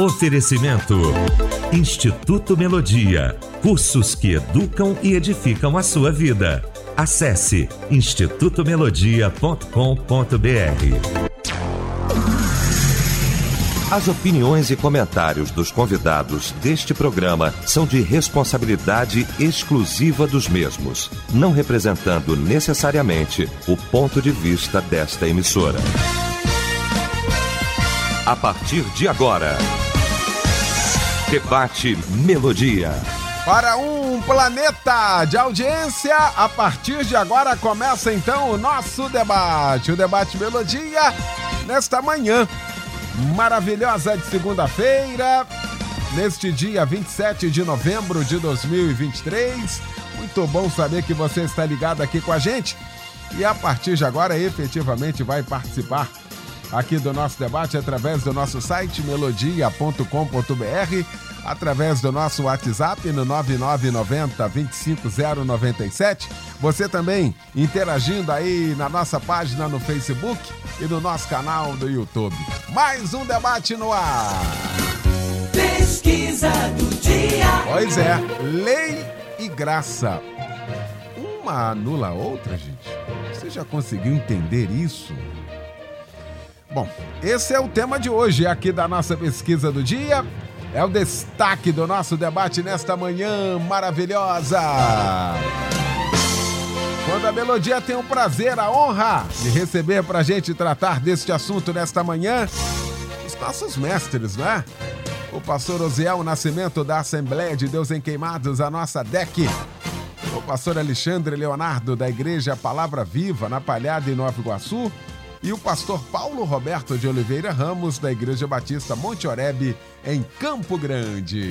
Oferecimento: Instituto Melodia. Cursos que educam e edificam a sua vida. Acesse institutomelodia.com.br. As opiniões e comentários dos convidados deste programa são de responsabilidade exclusiva dos mesmos, não representando necessariamente o ponto de vista desta emissora. A partir de agora. Debate Melodia. Para um planeta de audiência, a partir de agora começa então o nosso debate. O debate Melodia nesta manhã maravilhosa de segunda-feira, neste dia 27 de novembro de 2023. Muito bom saber que você está ligado aqui com a gente e a partir de agora efetivamente vai participar aqui do nosso debate através do nosso site melodia.com.br, através do nosso WhatsApp no 9990 25097. Você também interagindo aí na nossa página no Facebook e no nosso canal do YouTube. Mais um debate no ar. Pesquisa do dia. Pois é, lei e graça. Uma anula a outra, gente? Você já conseguiu entender isso? Bom, esse é o tema de hoje aqui da nossa pesquisa do dia. É o destaque do nosso debate nesta manhã maravilhosa. Quando a Melodia tem o prazer, a honra de receber para a gente tratar deste assunto nesta manhã, os nossos mestres, né? O pastor Osiel Nascimento da Assembleia de Deus em Queimados, a nossa DEC. O pastor Alexandre Leonardo da Igreja Palavra Viva, na Palhada em Nova Iguaçu e o pastor Paulo Roberto de Oliveira Ramos, da Igreja Batista Monte Oreb, em Campo Grande.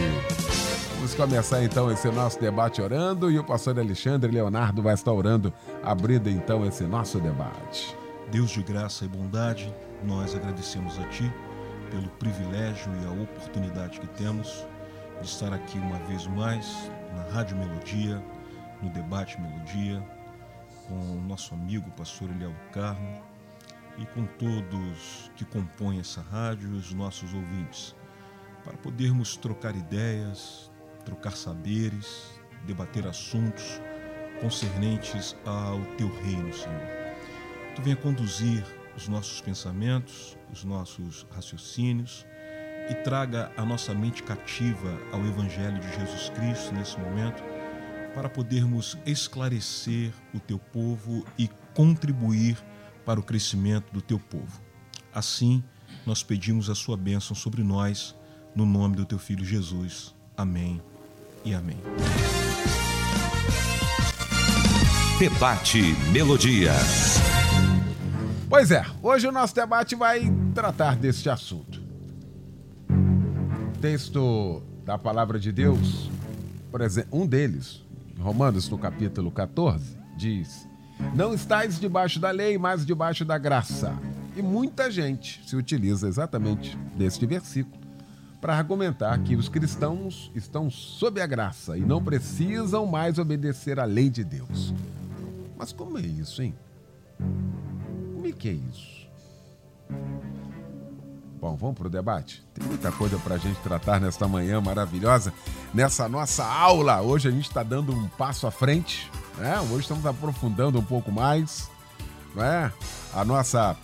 Vamos começar então esse nosso debate orando e o pastor Alexandre Leonardo vai estar orando, abrindo então esse nosso debate. Deus de graça e bondade, nós agradecemos a Ti pelo privilégio e a oportunidade que temos de estar aqui uma vez mais na Rádio Melodia, no Debate Melodia, com o nosso amigo pastor Eliel Carmo, e com todos que compõem essa rádio os nossos ouvintes, para podermos trocar ideias, trocar saberes, debater assuntos concernentes ao teu reino, Senhor. Tu venha conduzir os nossos pensamentos, os nossos raciocínios e traga a nossa mente cativa ao Evangelho de Jesus Cristo nesse momento, para podermos esclarecer o teu povo e contribuir para o crescimento do teu povo. Assim, nós pedimos a sua bênção sobre nós, no nome do teu filho Jesus. Amém e amém. Debate Melodia. Pois é, hoje o nosso debate vai tratar deste assunto. Texto da palavra de Deus, por exemplo, um deles, Romanos no capítulo 14, diz: não estáis debaixo da lei, mas debaixo da graça. E muita gente se utiliza exatamente deste versículo para argumentar que os cristãos estão sob a graça e não precisam mais obedecer à lei de Deus. Mas como é isso, hein? Como é que é isso? Bom, vamos para o debate? Tem muita coisa para a gente tratar nesta manhã maravilhosa, nessa nossa aula. Hoje a gente está dando um passo à frente né? Hoje estamos aprofundando um pouco mais né? a, nossa,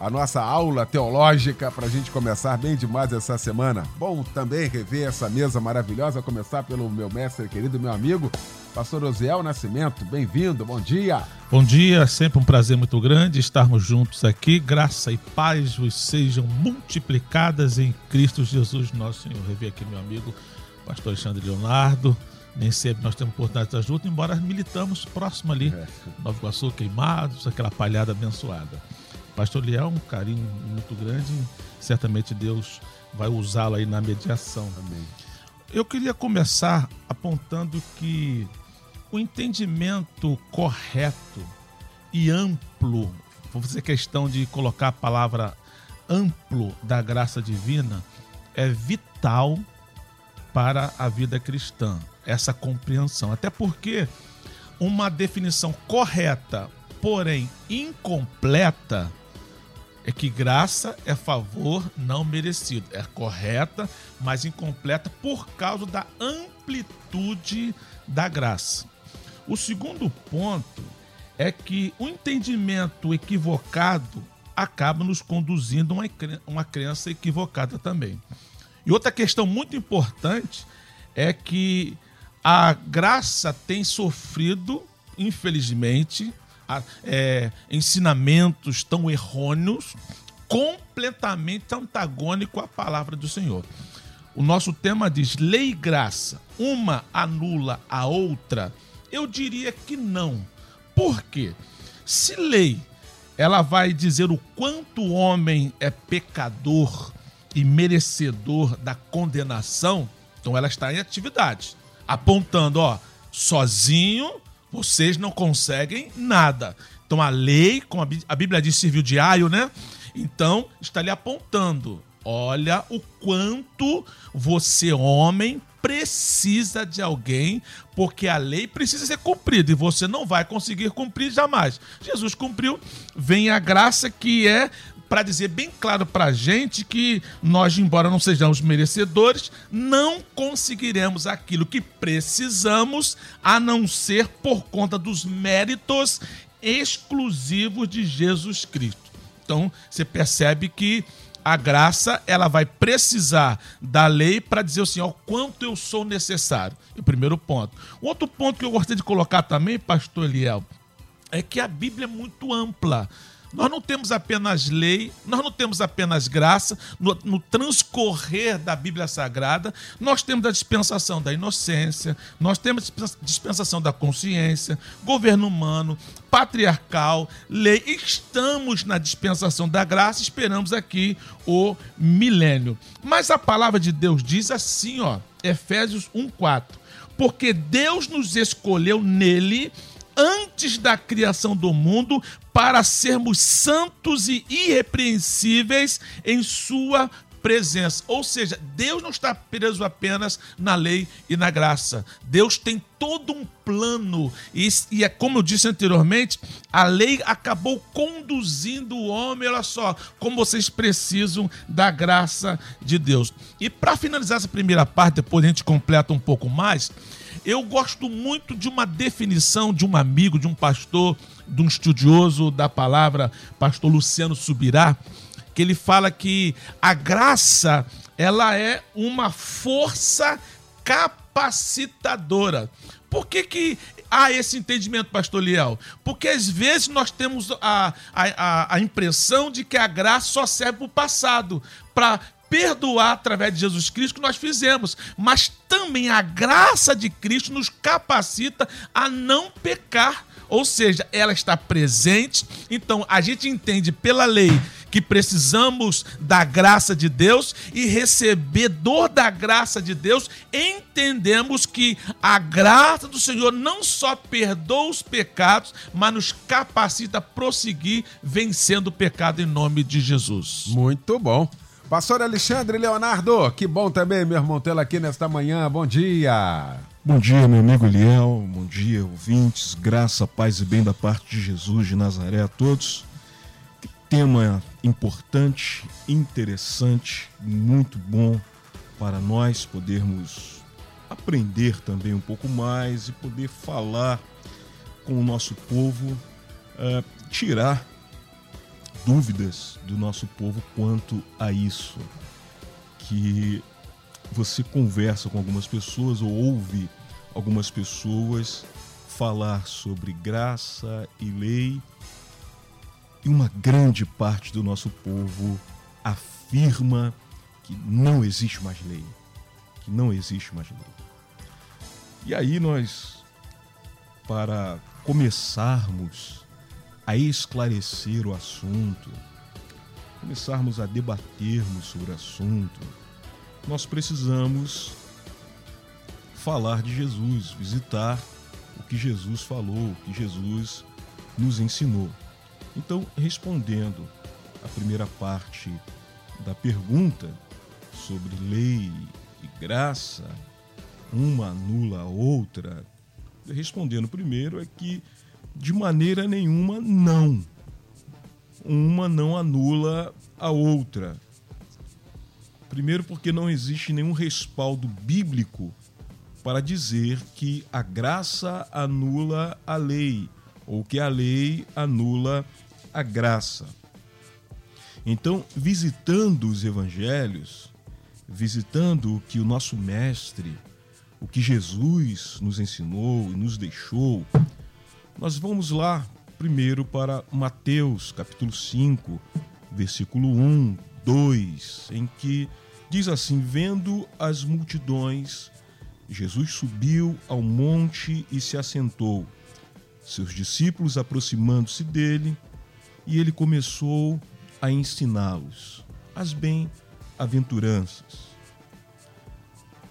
a nossa aula teológica para a gente começar bem demais essa semana. Bom também rever essa mesa maravilhosa, começar pelo meu mestre querido, meu amigo, Pastor Osiel Nascimento, bem-vindo, bom dia. Bom dia, sempre um prazer muito grande estarmos juntos aqui. Graça e paz vos sejam multiplicadas em Cristo Jesus, nosso Senhor. Rever aqui meu amigo, Pastor Alexandre Leonardo, nem sempre nós temos oportunidade de estar junto, embora militamos próximo ali, é. Nova Iguaçu, Queimados, aquela palhada abençoada. Pastor Liel, um carinho muito grande, certamente Deus vai usá-lo aí na mediação. Amém. Eu queria começar apontando que o entendimento correto e amplo, vou fazer questão de colocar a palavra amplo da graça divina, é vital para a vida cristã essa compreensão. Até porque uma definição correta, porém incompleta, é que graça é favor não merecido. É correta, mas incompleta por causa da amplitude da graça. O segundo ponto é que o entendimento equivocado acaba nos conduzindo a uma crença equivocada também. E outra questão muito importante é que a graça tem sofrido, infelizmente, é, ensinamentos tão errôneos, completamente antagônico à palavra do Senhor. O nosso tema diz lei e graça, uma anula a outra. Eu diria que não. Por quê? Se lei ela vai dizer o quanto o homem é pecador e merecedor da condenação, então ela está em atividade, apontando, ó, sozinho vocês não conseguem nada. Então a lei, como a Bíblia diz, serviu de aio, né? Então está lhe apontando. Olha o quanto você, homem, precisa de alguém, porque a lei precisa ser cumprida e você não vai conseguir cumprir jamais. Jesus cumpriu, vem a graça que é para dizer bem claro para a gente que nós, embora não sejamos merecedores, não conseguiremos aquilo que precisamos, a não ser por conta dos méritos exclusivos de Jesus Cristo. Então, você percebe que a graça ela vai precisar da lei para dizer assim, ó, quanto eu sou necessário. O primeiro ponto. O outro ponto que eu gostaria de colocar também, pastor Eliel, é que a Bíblia é muito ampla. Nós não temos apenas lei, nós não temos apenas graça. No, no, transcorrer da Bíblia Sagrada, nós temos a dispensação da inocência, nós temos a dispensação da consciência, governo humano, patriarcal, lei. Estamos na dispensação da graça, esperamos aqui o milênio. Mas a palavra de Deus diz assim, ó, Efésios 1:4. Porque Deus nos escolheu nele antes da criação do mundo para sermos santos e irrepreensíveis em Sua presença. Ou seja, Deus não está preso apenas na lei e na graça. Deus tem todo um plano. E, e é como eu disse anteriormente, a lei acabou conduzindo o homem, olha só, como vocês precisam da graça de Deus. E para finalizar essa primeira parte, depois a gente completa um pouco mais. Eu gosto muito de uma definição de um amigo, de um pastor, de um estudioso da palavra, pastor Luciano Subirá, que ele fala que a graça ela é uma força capacitadora. Por que, que há esse entendimento, pastor Liel? Porque às vezes nós temos a, a, a impressão de que a graça só serve para o passado, para perdoar através de Jesus Cristo que nós fizemos, mas também a graça de Cristo nos capacita a não pecar. Ou seja, ela está presente. Então, a gente entende pela lei que precisamos da graça de Deus e recebedor da graça de Deus, entendemos que a graça do Senhor não só perdoa os pecados, mas nos capacita a prosseguir vencendo o pecado em nome de Jesus. Muito bom. Pastor Alexandre Leonardo, que bom também, meu irmão, tê-lo aqui nesta manhã. Bom dia. Bom dia, meu amigo Eliel. Bom dia, ouvintes. Graça, paz e bem da parte de Jesus de Nazaré a todos. Que tema importante, interessante, muito bom para nós podermos aprender também um pouco mais e poder falar com o nosso povo, uh, tirar dúvidas do nosso povo quanto a isso. Que você conversa com algumas pessoas ou ouve algumas pessoas falar sobre graça e lei, e uma grande parte do nosso povo afirma que não existe mais lei, que não existe mais lei. E aí nós, para começarmos a esclarecer o assunto, começarmos a debatermos sobre o assunto, nós precisamos falar de Jesus, visitar o que Jesus falou, o que Jesus nos ensinou. Então, respondendo a primeira parte da pergunta sobre lei e graça, uma anula a outra, respondendo primeiro é que de maneira nenhuma, não. uma não anula a outra. Primeiro, porque não existe nenhum respaldo bíblico para dizer que a graça anula a lei ou que a lei anula a graça. Então, visitando os evangelhos, visitando o que o nosso mestre, o que Jesus nos ensinou e nos deixou, nós vamos lá primeiro para Mateus, capítulo 5, versículo 1, 2, em que diz assim: Vendo as multidões, Jesus subiu ao monte e se assentou. Seus discípulos aproximando-se dele, e ele começou a ensiná-los as bem-aventuranças.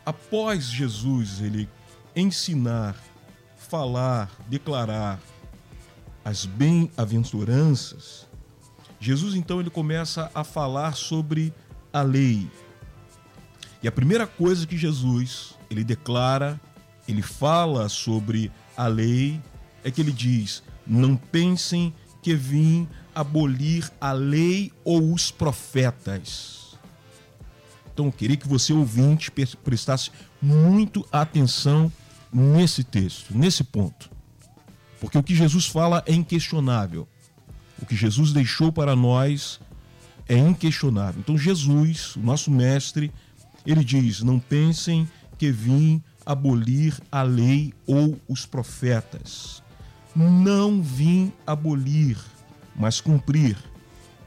Após Jesus ele ensinar, falar, declarar as bem-aventuranças, Jesus então ele começa a falar sobre a lei. E a primeira coisa que Jesus ele declara, ele fala sobre a lei, é que ele diz: não pensem que vim abolir a lei ou os profetas. Então eu queria que você ouvinte prestasse muito atenção nesse texto, nesse ponto. Porque o que Jesus fala é inquestionável. O que Jesus deixou para nós é inquestionável. Então, Jesus, o nosso mestre, ele diz: Não pensem que vim abolir a lei ou os profetas. Não vim abolir, mas cumprir.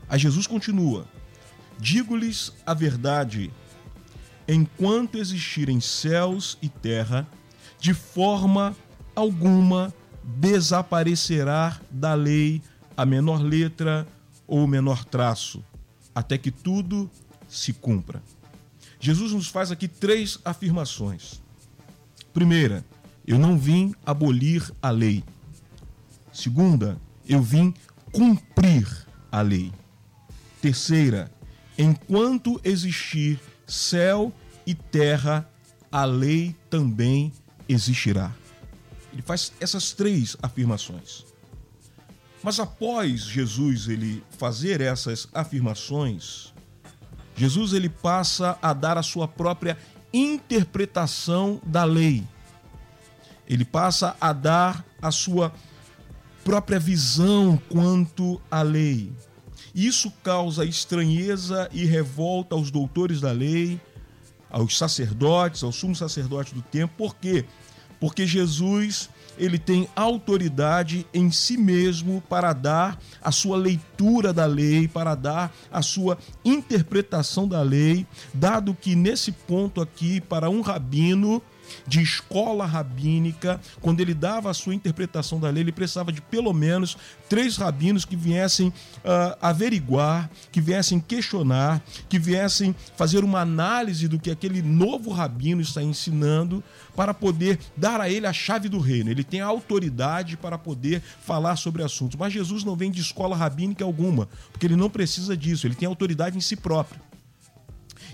A Jesus continua: Digo-lhes a verdade, enquanto existirem céus e terra, de forma alguma desaparecerá da lei a menor letra ou o menor traço, até que tudo se cumpra. Jesus nos faz aqui três afirmações. Primeira, eu não vim abolir a lei. Segunda, eu vim cumprir a lei. Terceira, enquanto existir céu e terra, a lei também existirá. Ele faz essas três afirmações. Mas após Jesus ele fazer essas afirmações, Jesus ele passa a dar a sua própria interpretação da lei. Ele passa a dar a sua própria visão quanto à lei. Isso causa estranheza e revolta aos doutores da lei, aos sacerdotes, aos sumos sacerdotes do tempo. Por quê? porque Jesus ele tem autoridade em si mesmo para dar a sua leitura da lei, para dar a sua interpretação da lei, dado que nesse ponto aqui para um rabino de escola rabínica, quando ele dava a sua interpretação da lei, ele precisava de pelo menos três rabinos que viessem uh, averiguar, que viessem questionar, que viessem fazer uma análise do que aquele novo rabino está ensinando, para poder dar a ele a chave do reino. Ele tem a autoridade para poder falar sobre assuntos. Mas Jesus não vem de escola rabínica alguma, porque ele não precisa disso, ele tem autoridade em si próprio.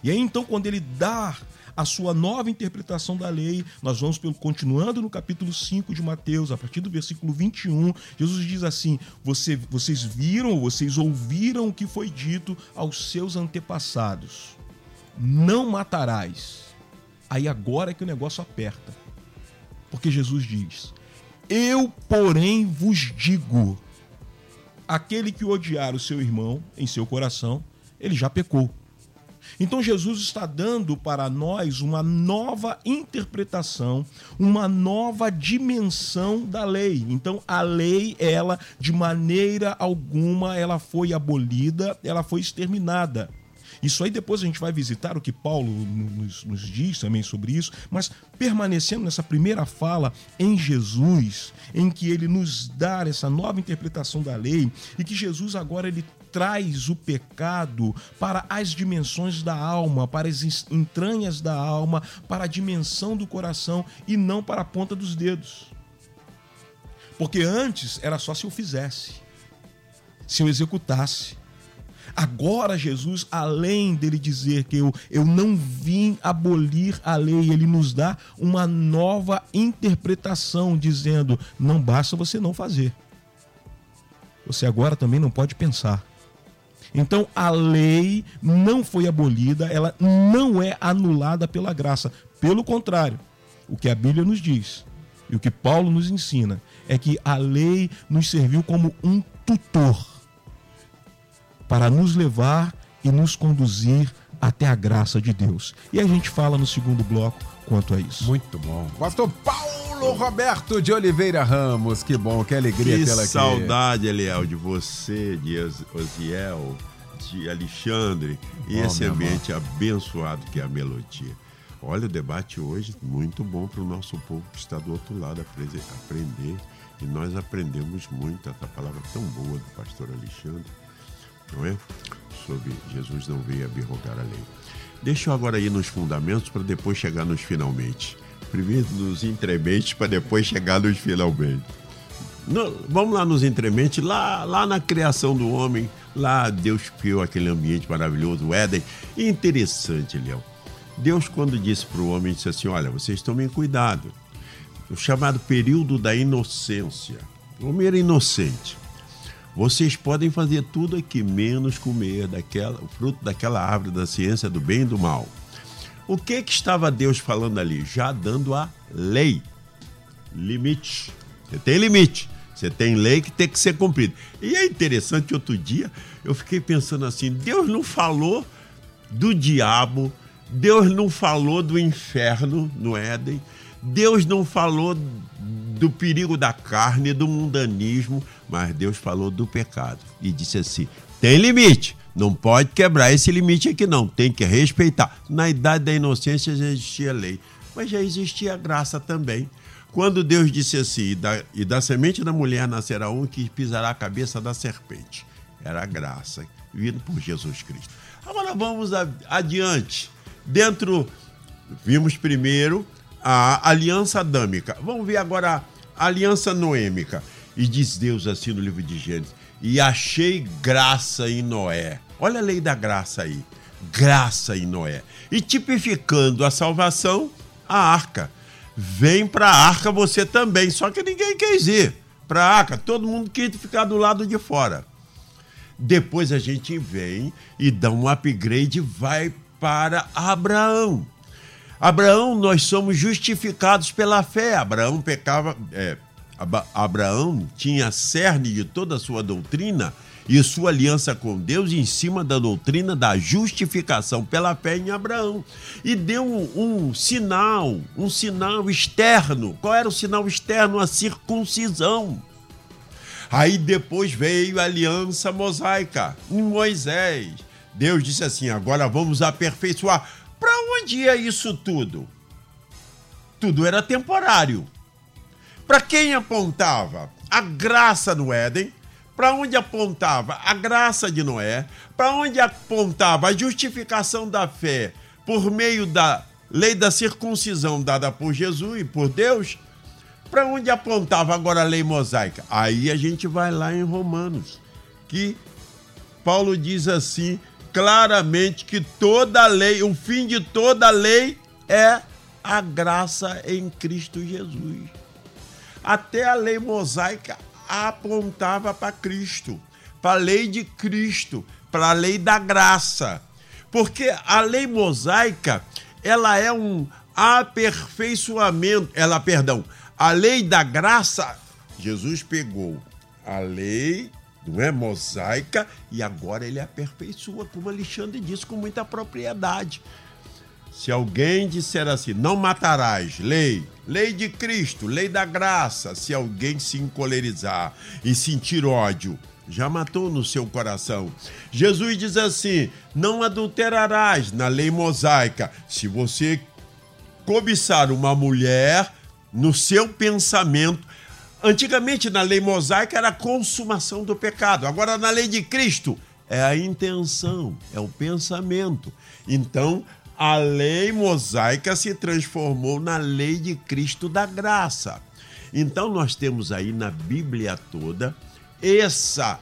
E aí então, quando ele dá a sua nova interpretação da lei. Nós vamos pelo, continuando no capítulo 5 de Mateus, a partir do versículo 21. Jesus diz assim: Você, Vocês viram, vocês ouviram o que foi dito aos seus antepassados: Não matarás. Aí agora é que o negócio aperta. Porque Jesus diz: Eu, porém, vos digo: aquele que odiar o seu irmão em seu coração, ele já pecou. Então Jesus está dando para nós uma nova interpretação, uma nova dimensão da lei. Então a lei, ela de maneira alguma ela foi abolida, ela foi exterminada. Isso aí depois a gente vai visitar o que Paulo nos, nos, diz também sobre isso, mas permanecendo nessa primeira fala em Jesus, em que ele nos dá essa nova interpretação da lei e que Jesus agora ele traz o pecado para as dimensões da alma, para as entranhas da alma, para a dimensão do coração e não para a ponta dos dedos. Porque antes era só se eu fizesse, se eu executasse. Agora, Jesus, além dele dizer que eu, eu não vim abolir a lei, ele nos dá uma nova interpretação, dizendo: não basta você não fazer. Você agora também não pode pensar. Então a lei não foi abolida, ela não é anulada pela graça. Pelo contrário, o que a Bíblia nos diz e o que Paulo nos ensina é que a lei nos serviu como um tutor para nos levar e nos conduzir até a graça de Deus. E a gente fala no segundo bloco quanto a isso. Muito bom. Pastor Paulo Roberto de Oliveira Ramos, que bom, que alegria que tê-la aqui. saudade, Eliel, de você, de Osiel, de Alexandre e Bom, esse ambiente abençoado que é a melodia. Olha, o debate hoje muito bom para o nosso povo que está do outro lado apre- aprender. E nós aprendemos muito essa palavra tão boa do pastor Alexandre, não é? Sobre Jesus não veio abrogar a lei. Deixa eu agora ir nos fundamentos para depois chegar nos finalmente. Primeiro nos entrementes para depois chegar nos finalmente. No- vamos lá nos entrementes, lá, lá na criação do homem, lá Deus criou aquele ambiente maravilhoso, o Éden. Interessante, Léo. Deus, quando disse para o homem, disse assim: Olha, vocês tomem cuidado. O chamado período da inocência. O homem era inocente. Vocês podem fazer tudo aqui, menos comer daquela, o fruto daquela árvore da ciência do bem e do mal. O que, que estava Deus falando ali? Já dando a lei limite. Você tem limite. Você tem lei que tem que ser cumprida. E é interessante, outro dia eu fiquei pensando assim: Deus não falou do diabo, Deus não falou do inferno no Éden, Deus não falou do perigo da carne, do mundanismo, mas Deus falou do pecado e disse assim: tem limite. Não pode quebrar esse limite aqui, não. Tem que respeitar. Na idade da inocência já existia lei, mas já existia graça também. Quando Deus disse assim: e da, e da semente da mulher nascerá um que pisará a cabeça da serpente. Era a graça, vindo por Jesus Cristo. Agora vamos adiante. Dentro, vimos primeiro a aliança adâmica. Vamos ver agora a aliança noêmica. E diz Deus assim no livro de Gênesis: E achei graça em Noé. Olha a lei da graça aí. Graça em Noé. E tipificando a salvação, a arca. Vem para a arca você também. Só que ninguém quis ir para a arca. Todo mundo quis ficar do lado de fora. Depois a gente vem e dá um upgrade e vai para Abraão. Abraão, nós somos justificados pela fé. Abraão pecava. é, Abraão tinha cerne de toda a sua doutrina e sua aliança com Deus em cima da doutrina da justificação pela fé em Abraão. E deu um, um sinal, um sinal externo. Qual era o sinal externo? A circuncisão. Aí depois veio a aliança mosaica em Moisés. Deus disse assim: agora vamos aperfeiçoar. Para onde ia isso tudo? Tudo era temporário. Para quem apontava? A graça no Éden. Para onde apontava? A graça de Noé. Para onde apontava a justificação da fé por meio da lei da circuncisão dada por Jesus e por Deus? Para onde apontava agora a lei mosaica? Aí a gente vai lá em Romanos, que Paulo diz assim claramente que toda lei, o fim de toda lei é a graça em Cristo Jesus. Até a lei mosaica apontava para Cristo, para a lei de Cristo, para a lei da graça. Porque a lei mosaica, ela é um aperfeiçoamento, ela, perdão, a lei da graça, Jesus pegou a lei, não é mosaica, e agora ele aperfeiçoa, como Alexandre disse com muita propriedade. Se alguém disser assim, não matarás, lei, lei de Cristo, lei da graça, se alguém se encolerizar e sentir ódio, já matou no seu coração. Jesus diz assim: não adulterarás na lei mosaica. Se você cobiçar uma mulher no seu pensamento, antigamente na lei mosaica era a consumação do pecado, agora na lei de Cristo é a intenção, é o pensamento. Então, a lei mosaica se transformou na lei de Cristo da graça. Então, nós temos aí na Bíblia toda essa,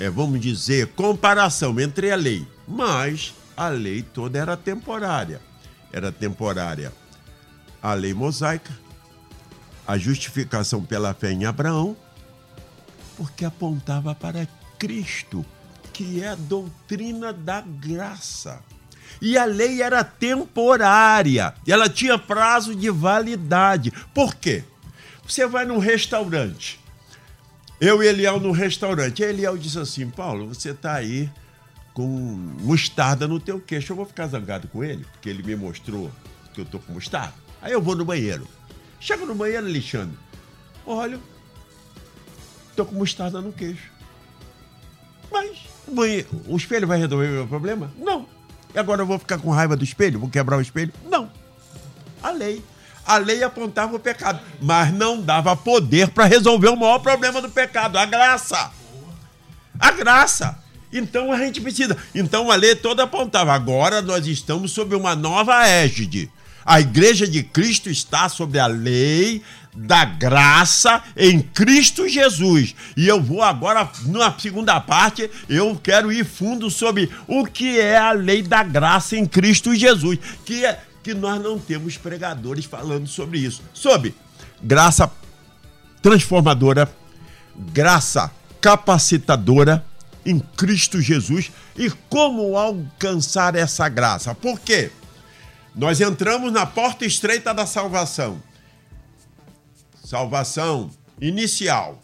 é, vamos dizer, comparação entre a lei, mas a lei toda era temporária. Era temporária a lei mosaica, a justificação pela fé em Abraão, porque apontava para Cristo, que é a doutrina da graça. E a lei era temporária, ela tinha prazo de validade. Por quê? Você vai num restaurante. Eu e Eliel no restaurante. Eliel disse assim: Paulo, você está aí com mostarda no teu queixo. Eu vou ficar zangado com ele, porque ele me mostrou que eu tô com mostarda. Aí eu vou no banheiro. Chego no banheiro, Alexandre. Olha, tô com mostarda no queixo. Mas o, banheiro, o espelho vai resolver o meu problema? Não. E agora eu vou ficar com raiva do espelho? Vou quebrar o espelho? Não. A lei. A lei apontava o pecado, mas não dava poder para resolver o maior problema do pecado, a graça. A graça. Então a gente precisa. Então a lei toda apontava. Agora nós estamos sob uma nova égide. A igreja de Cristo está sobre a lei da graça em Cristo Jesus. E eu vou agora, na segunda parte, eu quero ir fundo sobre o que é a lei da graça em Cristo Jesus. Que é que nós não temos pregadores falando sobre isso. Sobre graça transformadora, graça capacitadora em Cristo Jesus e como alcançar essa graça. Por quê? Nós entramos na porta estreita da salvação. Salvação inicial.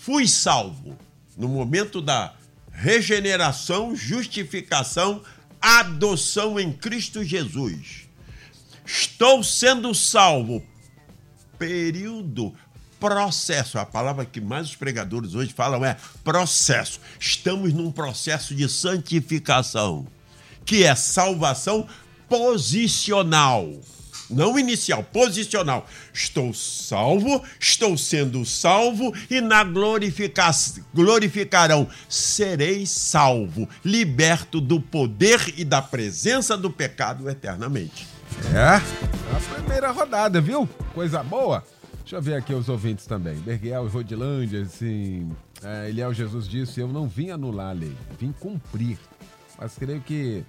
Fui salvo no momento da regeneração, justificação, adoção em Cristo Jesus. Estou sendo salvo. Período processo. A palavra que mais os pregadores hoje falam é processo. Estamos num processo de santificação, que é salvação posicional. Não inicial, posicional. Estou salvo, estou sendo salvo e na glorifica glorificarão. Serei salvo, liberto do poder e da presença do pecado eternamente. É, a primeira rodada, viu? Coisa boa. Deixa eu ver aqui os ouvintes também. Berguel e Rodilândia, assim. É, Eliel Jesus disse: Eu não vim anular a lei, vim cumprir. Mas creio que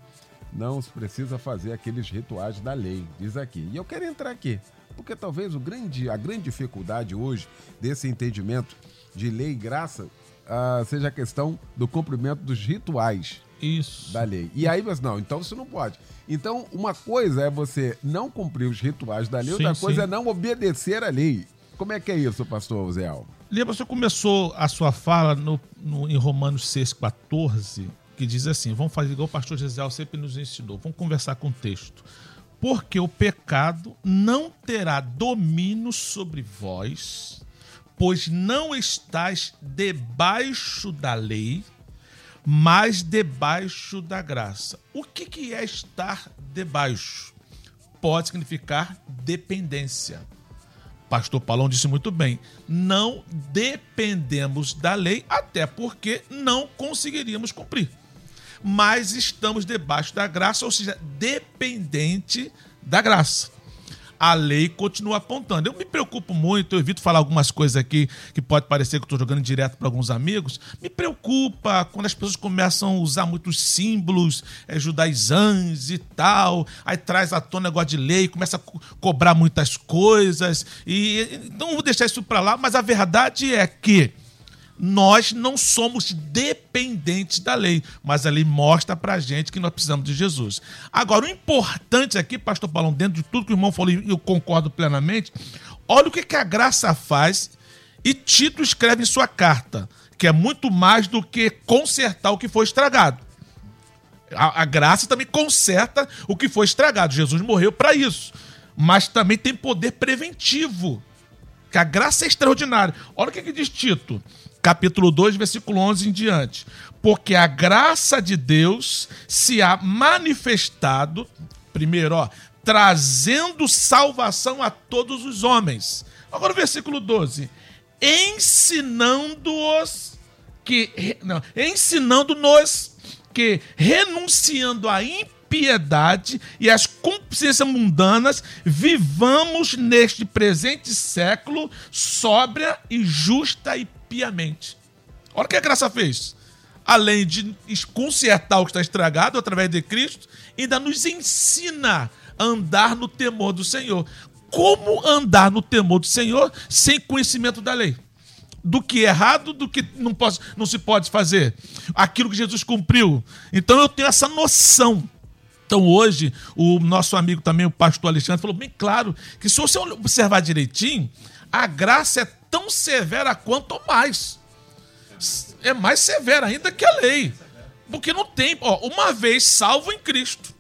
não se precisa fazer aqueles rituais da lei, diz aqui. E eu quero entrar aqui, porque talvez o grande, a grande dificuldade hoje desse entendimento de lei e graça uh, seja a questão do cumprimento dos rituais isso. da lei. E aí você, não, então você não pode. Então, uma coisa é você não cumprir os rituais da lei, sim, outra coisa sim. é não obedecer à lei. Como é que é isso, pastor Zé Alvo? Lembra, você começou a sua fala no, no, em Romanos 6,14, que diz assim: vamos fazer igual o pastor Gisel sempre nos ensinou, vamos conversar com o texto. Porque o pecado não terá domínio sobre vós, pois não estás debaixo da lei, mas debaixo da graça. O que, que é estar debaixo? Pode significar dependência. Pastor Paulão disse muito bem: não dependemos da lei, até porque não conseguiríamos cumprir. Mas estamos debaixo da graça, ou seja, dependente da graça a lei continua apontando. Eu me preocupo muito, eu evito falar algumas coisas aqui que pode parecer que estou jogando direto para alguns amigos. Me preocupa quando as pessoas começam a usar muitos símbolos é, judaizantes e tal, aí traz à tona negócio de lei, começa a co cobrar muitas coisas. E não vou deixar isso para lá, mas a verdade é que nós não somos dependentes da lei, mas a lei mostra pra gente que nós precisamos de Jesus. Agora, o importante aqui, pastor Paulão, dentro de tudo que o irmão falou, e eu concordo plenamente, olha o que, que a graça faz e Tito escreve em sua carta, que é muito mais do que consertar o que foi estragado. A, a graça também conserta o que foi estragado. Jesus morreu para isso. Mas também tem poder preventivo. Que a graça é extraordinária. Olha o que, que diz Tito capítulo 2, versículo 11 em diante. Porque a graça de Deus se há manifestado, primeiro, ó, trazendo salvação a todos os homens. Agora o versículo 12. Ensinando-os que não, ensinando-nos que renunciando à impiedade e às consciências mundanas, vivamos neste presente século sóbria e justa e piamente. Olha o que a graça fez. Além de consertar o que está estragado através de Cristo, ainda nos ensina a andar no temor do Senhor. Como andar no temor do Senhor sem conhecimento da lei? do que é errado, do que não, posso, não se pode fazer. Aquilo que Jesus cumpriu. Então eu tenho essa noção. Então hoje, o nosso amigo também, o pastor Alexandre, falou bem claro que se você observar direitinho, a graça é tão severa quanto mais. É mais severa ainda que a lei. Porque não tem, ó, uma vez salvo em Cristo,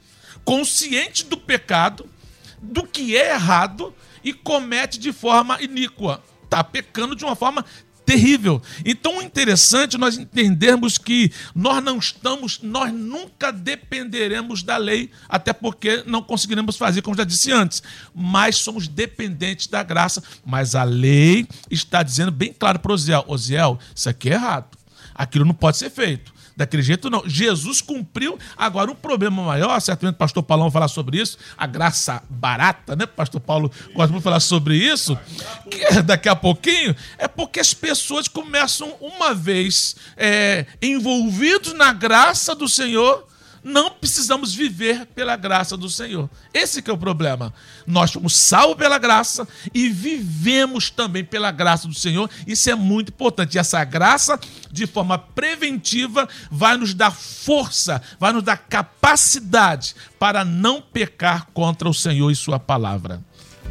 consciente do pecado, do que é errado e comete de forma iníqua. Está pecando de uma forma terrível. Então, o interessante é nós entendermos que nós não estamos, nós nunca dependeremos da lei, até porque não conseguiremos fazer, como já disse antes, mas somos dependentes da graça. Mas a lei está dizendo bem claro para Osiel: Osiel, isso aqui é errado. Aquilo não pode ser feito. Daquele jeito, não. Jesus cumpriu. Agora, um problema maior, certamente o pastor Paulão falar sobre isso, a graça barata, né? Pastor Paulo gosta de falar sobre isso, que daqui a pouquinho, é porque as pessoas começam, uma vez é, envolvidos na graça do Senhor, não precisamos viver pela graça do Senhor. Esse é o problema. Nós fomos salvos pela graça e vivemos também pela graça do Senhor. Isso é muito importante. E essa graça, de forma preventiva, vai nos dar força, vai nos dar capacidade para não pecar contra o Senhor e sua palavra.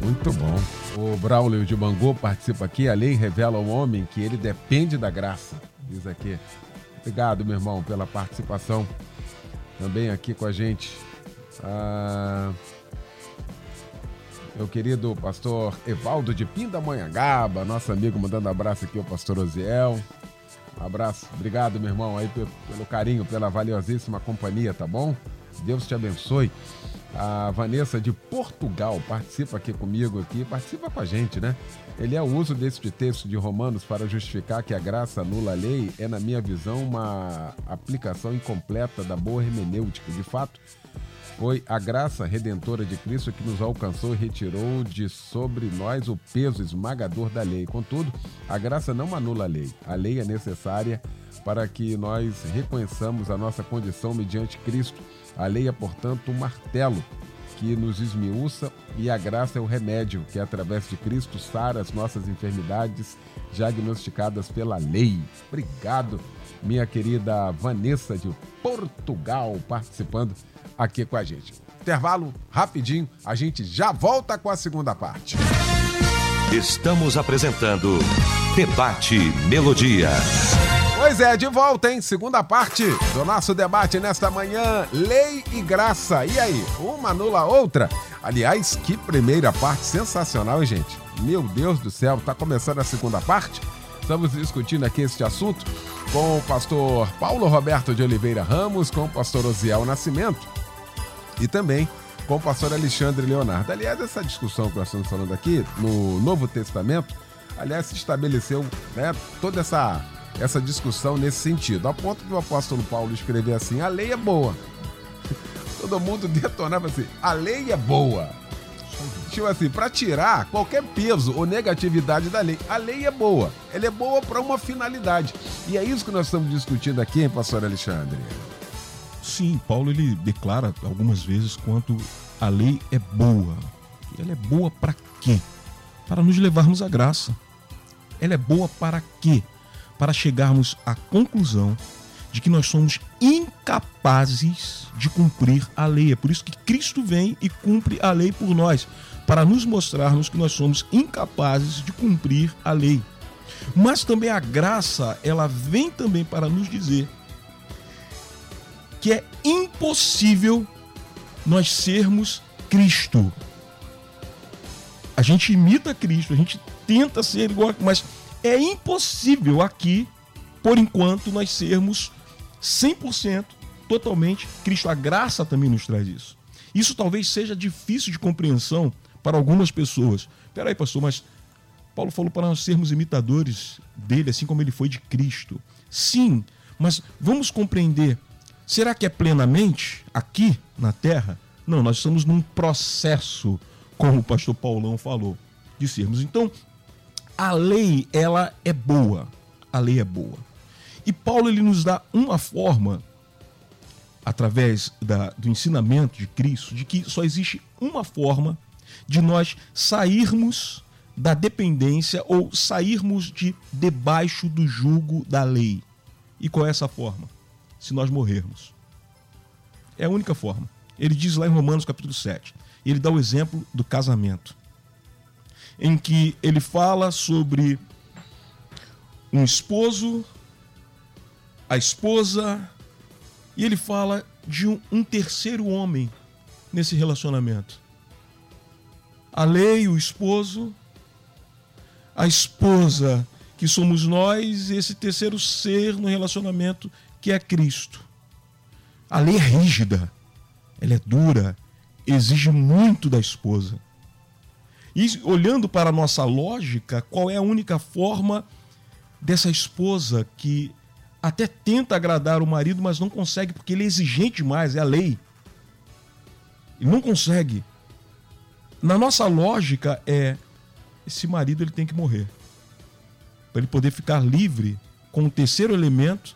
Muito bom. O Braulio de Bangu participa aqui. A lei revela ao homem que ele depende da graça. Diz aqui. Obrigado, meu irmão, pela participação também aqui com a gente. Ah, meu querido pastor Evaldo de Pindamonhangaba, nosso amigo, mandando abraço aqui ao pastor Oziel. Abraço, obrigado, meu irmão, aí pelo, pelo carinho, pela valiosíssima companhia, tá bom? Deus te abençoe. A Vanessa de Portugal participa aqui comigo aqui, participa com a gente, né? Ele é o uso deste texto de Romanos para justificar que a graça anula a lei é, na minha visão, uma aplicação incompleta da boa hermenêutica. De fato, foi a graça redentora de Cristo que nos alcançou e retirou de sobre nós o peso esmagador da lei. Contudo, a graça não anula a lei. A lei é necessária para que nós reconheçamos a nossa condição mediante Cristo. A lei é, portanto, um martelo que nos esmiuça e a graça é o remédio que, através de Cristo, sara as nossas enfermidades diagnosticadas pela lei. Obrigado, minha querida Vanessa de Portugal, participando aqui com a gente. Intervalo rapidinho, a gente já volta com a segunda parte. Estamos apresentando Debate Melodia. Pois é, de volta, hein? Segunda parte do nosso debate nesta manhã. Lei e graça. E aí, uma anula a outra? Aliás, que primeira parte sensacional, hein, gente? Meu Deus do céu, tá começando a segunda parte? Estamos discutindo aqui este assunto com o pastor Paulo Roberto de Oliveira Ramos, com o pastor Osiel Nascimento e também com o pastor Alexandre Leonardo. Aliás, essa discussão que nós estamos falando aqui no Novo Testamento, aliás, se estabeleceu né, toda essa essa discussão nesse sentido. A ponto do apóstolo Paulo escrever assim: a lei é boa. Todo mundo detonava assim: a lei é boa. Tipo assim, para tirar qualquer peso ou negatividade da lei. A lei é boa. Ela é boa para uma finalidade. E é isso que nós estamos discutindo aqui, hein, pastor Alexandre? Sim, Paulo ele declara algumas vezes quanto a lei é boa. Ela é boa para quê? Para nos levarmos à graça. Ela é boa para quê? Para chegarmos à conclusão de que nós somos incapazes de cumprir a lei. É por isso que Cristo vem e cumpre a lei por nós, para nos mostrarmos que nós somos incapazes de cumprir a lei. Mas também a graça, ela vem também para nos dizer que é impossível nós sermos Cristo. A gente imita Cristo, a gente tenta ser igual, mas é impossível aqui, por enquanto, nós sermos 100% totalmente Cristo. A graça também nos traz isso. Isso talvez seja difícil de compreensão para algumas pessoas. Peraí, pastor, mas Paulo falou para nós sermos imitadores dele, assim como ele foi de Cristo. Sim, mas vamos compreender. Será que é plenamente aqui na terra? Não, nós estamos num processo, como o pastor Paulão falou, de sermos. Então, a lei ela é boa. A lei é boa. E Paulo ele nos dá uma forma através da, do ensinamento de Cristo de que só existe uma forma de nós sairmos da dependência ou sairmos de debaixo do jugo da lei. E qual é essa forma? Se nós morrermos. É a única forma. Ele diz lá em Romanos capítulo 7. Ele dá o exemplo do casamento. Em que ele fala sobre um esposo, a esposa, e ele fala de um, um terceiro homem nesse relacionamento. A lei, o esposo, a esposa, que somos nós, e esse terceiro ser no relacionamento que é Cristo. A lei é rígida, ela é dura, exige muito da esposa. E olhando para a nossa lógica, qual é a única forma dessa esposa que até tenta agradar o marido, mas não consegue porque ele é exigente demais, é a lei. Ele não consegue. Na nossa lógica é esse marido ele tem que morrer para ele poder ficar livre com o terceiro elemento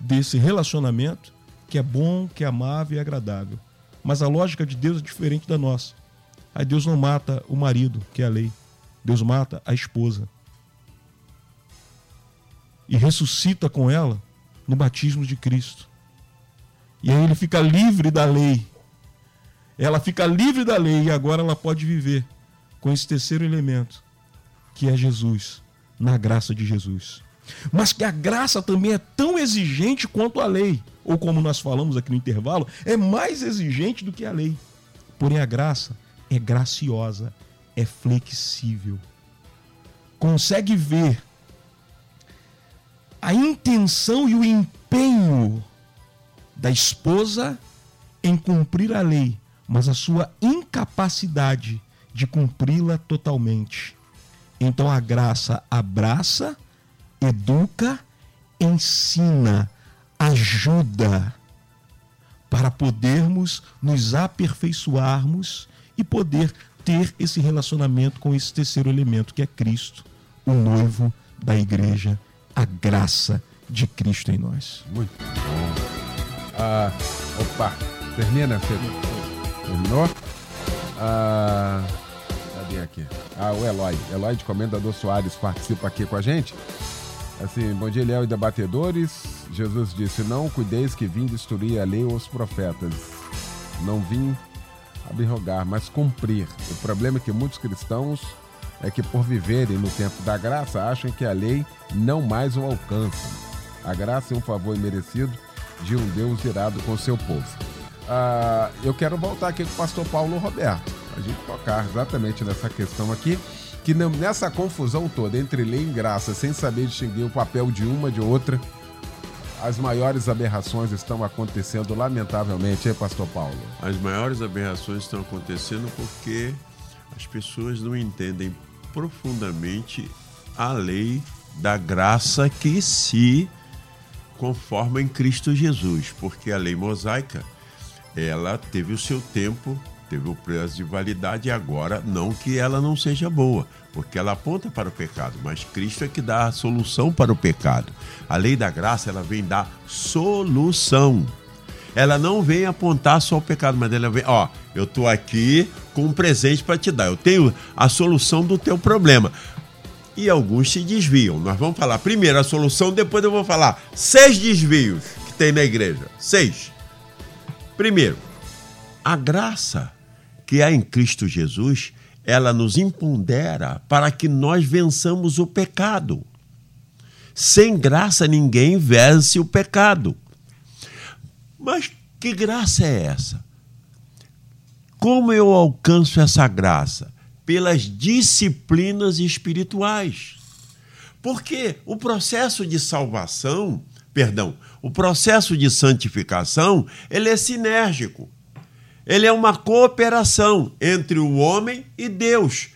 desse relacionamento que é bom, que é amável e agradável. Mas a lógica de Deus é diferente da nossa. Aí Deus não mata o marido, que é a lei. Deus mata a esposa. E ressuscita com ela no batismo de Cristo. E aí ele fica livre da lei. Ela fica livre da lei e agora ela pode viver com esse terceiro elemento, que é Jesus, na graça de Jesus. Mas que a graça também é tão exigente quanto a lei, ou como nós falamos aqui no intervalo, é mais exigente do que a lei. Porém, a graça é graciosa, é flexível. Consegue ver a intenção e o empenho da esposa em cumprir a lei, mas a sua incapacidade de cumpri-la totalmente. Então a graça abraça, educa, ensina, ajuda para podermos nos aperfeiçoarmos e poder ter esse relacionamento com esse terceiro elemento que é Cristo, o noivo da igreja, a graça de Cristo em nós. Muito bom. Ah, opa, termina, Pedro? Terminou? Ah, cadê aqui? Ah, o Eloy. Eloy de Comendador Soares participa aqui com a gente. Assim, bom dia, Eliel e debatedores. Jesus disse: Não cuideis que vim destruir a lei ou os profetas. Não vim abrogar, mas cumprir. O problema é que muitos cristãos é que, por viverem no tempo da graça, acham que a lei não mais o alcança. A graça é um favor imerecido de um Deus irado com seu povo. Ah, eu quero voltar aqui com o pastor Paulo Roberto, a gente tocar exatamente nessa questão aqui, que nessa confusão toda entre lei e graça, sem saber distinguir o papel de uma de outra, as maiores aberrações estão acontecendo, lamentavelmente, hein, pastor Paulo? As maiores aberrações estão acontecendo porque as pessoas não entendem profundamente a lei da graça que se conforma em Cristo Jesus, porque a lei mosaica ela teve o seu tempo, teve o prazo de validade e agora não que ela não seja boa, porque ela aponta para o pecado, mas Cristo é que dá a solução para o pecado. A lei da graça ela vem dar solução. Ela não vem apontar só o pecado, mas ela vem, ó, eu tô aqui com um presente para te dar. Eu tenho a solução do teu problema. E alguns se desviam. Nós vamos falar primeiro a solução, depois eu vou falar seis desvios que tem na igreja. Seis. Primeiro, a graça que há em Cristo Jesus, ela nos impondera para que nós vençamos o pecado. Sem graça ninguém vence o pecado. Mas que graça é essa? Como eu alcanço essa graça? Pelas disciplinas espirituais. Porque o processo de salvação, perdão, o processo de santificação, ele é sinérgico. Ele é uma cooperação entre o homem e Deus.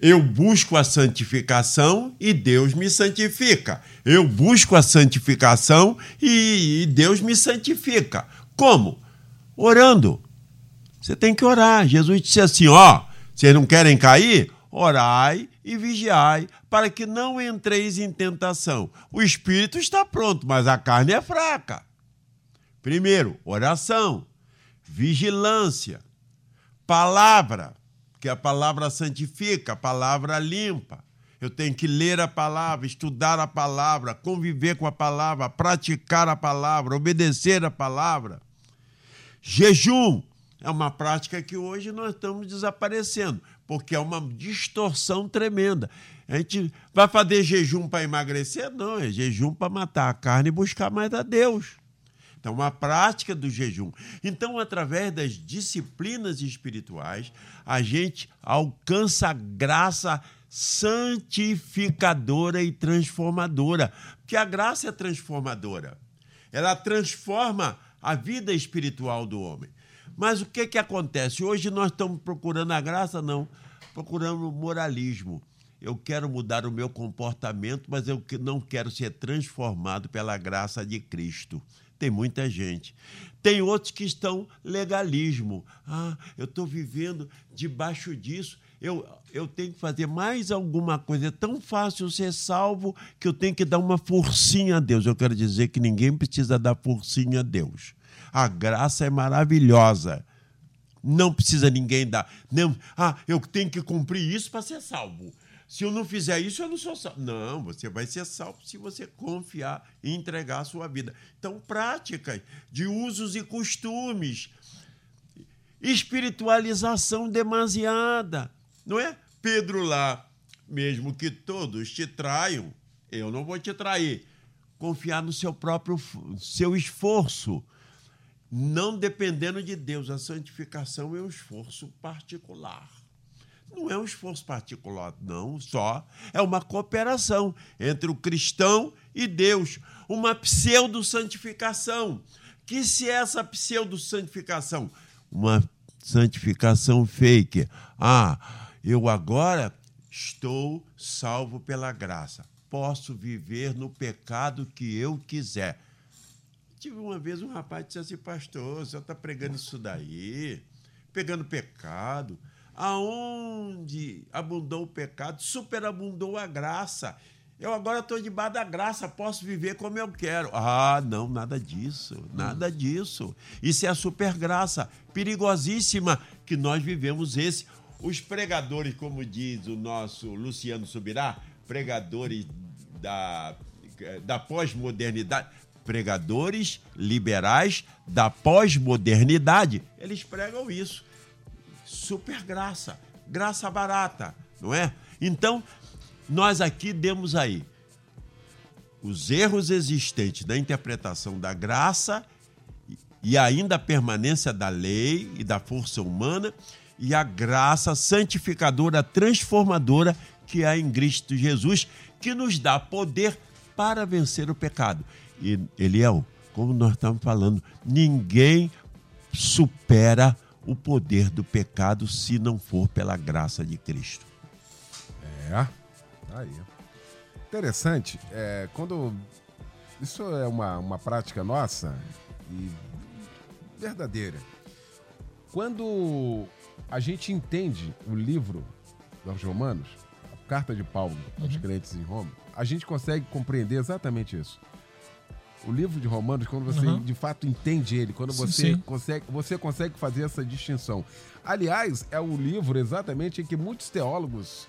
Eu busco a santificação e Deus me santifica. Eu busco a santificação e, Deus me santifica. Como? Orando. Você tem que orar. Jesus disse assim: ó, vocês não querem cair? Orai e vigiai, para que não entreis em tentação. O espírito está pronto, mas a carne é fraca. Primeiro, oração, vigilância, palavra, porque a palavra santifica, a palavra limpa. Eu tenho que ler a palavra, estudar a palavra, conviver com a palavra, praticar a palavra, obedecer a palavra. Jejum é uma prática que hoje nós estamos desaparecendo, porque é uma distorção tremenda. A gente vai fazer jejum para emagrecer? Não, é jejum para matar a carne e buscar mais a Deus. Então, uma prática do jejum. Então, através das disciplinas espirituais, a gente alcança a graça santificadora e transformadora. Porque a graça é transformadora. Ela transforma a vida espiritual do homem. Mas o que, que acontece? Hoje nós estamos procurando a graça? Não. Procurando moralismo. Eu quero mudar o meu comportamento, mas eu não quero ser transformado pela graça de Cristo. Tem muita gente. Tem outros que estão legalismo. Ah, eu estou vivendo debaixo disso. Eu, eu tenho que fazer mais alguma coisa. É tão fácil ser salvo que eu tenho que dar uma forcinha a Deus. Eu quero dizer que ninguém precisa dar forcinha a Deus. A graça é maravilhosa. Não precisa ninguém dar. Não, ah, eu tenho que cumprir isso para ser salvo. Se eu não fizer isso, eu não sou salvo. Não, você vai ser salvo se você confiar e entregar a sua vida. Então, práticas de usos e costumes. Espiritualização demasiada. Não é? Pedro lá, mesmo que todos te traiam, eu não vou te trair. Confiar no seu próprio seu esforço, não dependendo de Deus. A santificação é um esforço particular. Não é um esforço particular, não, só. É uma cooperação entre o cristão e Deus. Uma pseudo-santificação. Que se é essa pseudo-santificação? Uma santificação fake. Ah, eu agora estou salvo pela graça. Posso viver no pecado que eu quiser. Tive uma vez um rapaz que disse assim, pastor, você está pregando isso daí, pegando pecado aonde abundou o pecado, superabundou a graça. Eu agora estou debaixo da graça, posso viver como eu quero. Ah, não, nada disso, nada disso. Isso é a supergraça, perigosíssima que nós vivemos esse. Os pregadores, como diz o nosso Luciano Subirá, pregadores da, da pós-modernidade, pregadores liberais da pós-modernidade, eles pregam isso super graça, graça barata, não é? Então, nós aqui demos aí os erros existentes da interpretação da graça e ainda a permanência da lei e da força humana e a graça santificadora, transformadora que há em Cristo Jesus, que nos dá poder para vencer o pecado. E, Eliel, como nós estamos falando, ninguém supera o poder do pecado se não for pela graça de Cristo. É, aí. Interessante, é, quando. Isso é uma, uma prática nossa e verdadeira. Quando a gente entende o livro dos Romanos, a carta de Paulo aos uhum. crentes em Roma, a gente consegue compreender exatamente isso o livro de Romanos, quando você uhum. de fato entende ele, quando você sim. consegue, você consegue fazer essa distinção. Aliás, é o livro exatamente em que muitos teólogos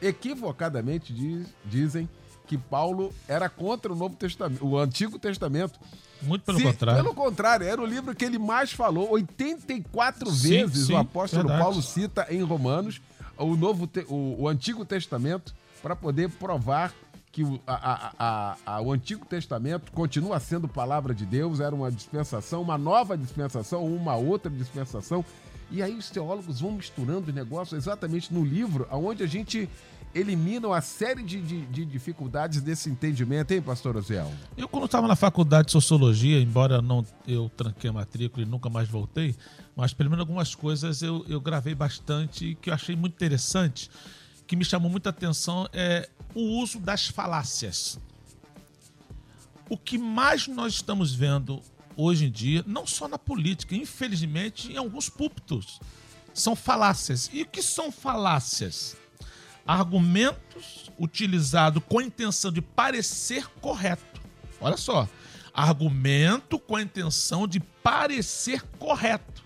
equivocadamente diz, dizem que Paulo era contra o Novo Testamento, o Antigo Testamento. Muito pelo Se, contrário. Pelo contrário, era o livro que ele mais falou. 84 sim, vezes sim, o apóstolo verdade. Paulo cita em Romanos o, Novo, o, o Antigo Testamento para poder provar que o, a, a, a, o Antigo Testamento continua sendo palavra de Deus, era uma dispensação, uma nova dispensação, uma outra dispensação. E aí os teólogos vão misturando o negócio exatamente no livro, onde a gente elimina uma série de, de, de dificuldades desse entendimento, hein, pastor Oziel? Eu, quando estava na faculdade de Sociologia, embora não eu tranquei a matrícula e nunca mais voltei, mas pelo menos algumas coisas eu, eu gravei bastante que eu achei muito interessante que me chamou muita atenção é o uso das falácias. O que mais nós estamos vendo hoje em dia, não só na política, infelizmente, em alguns púlpitos, são falácias. E o que são falácias? Argumentos utilizados com a intenção de parecer correto. Olha só. Argumento com a intenção de parecer correto.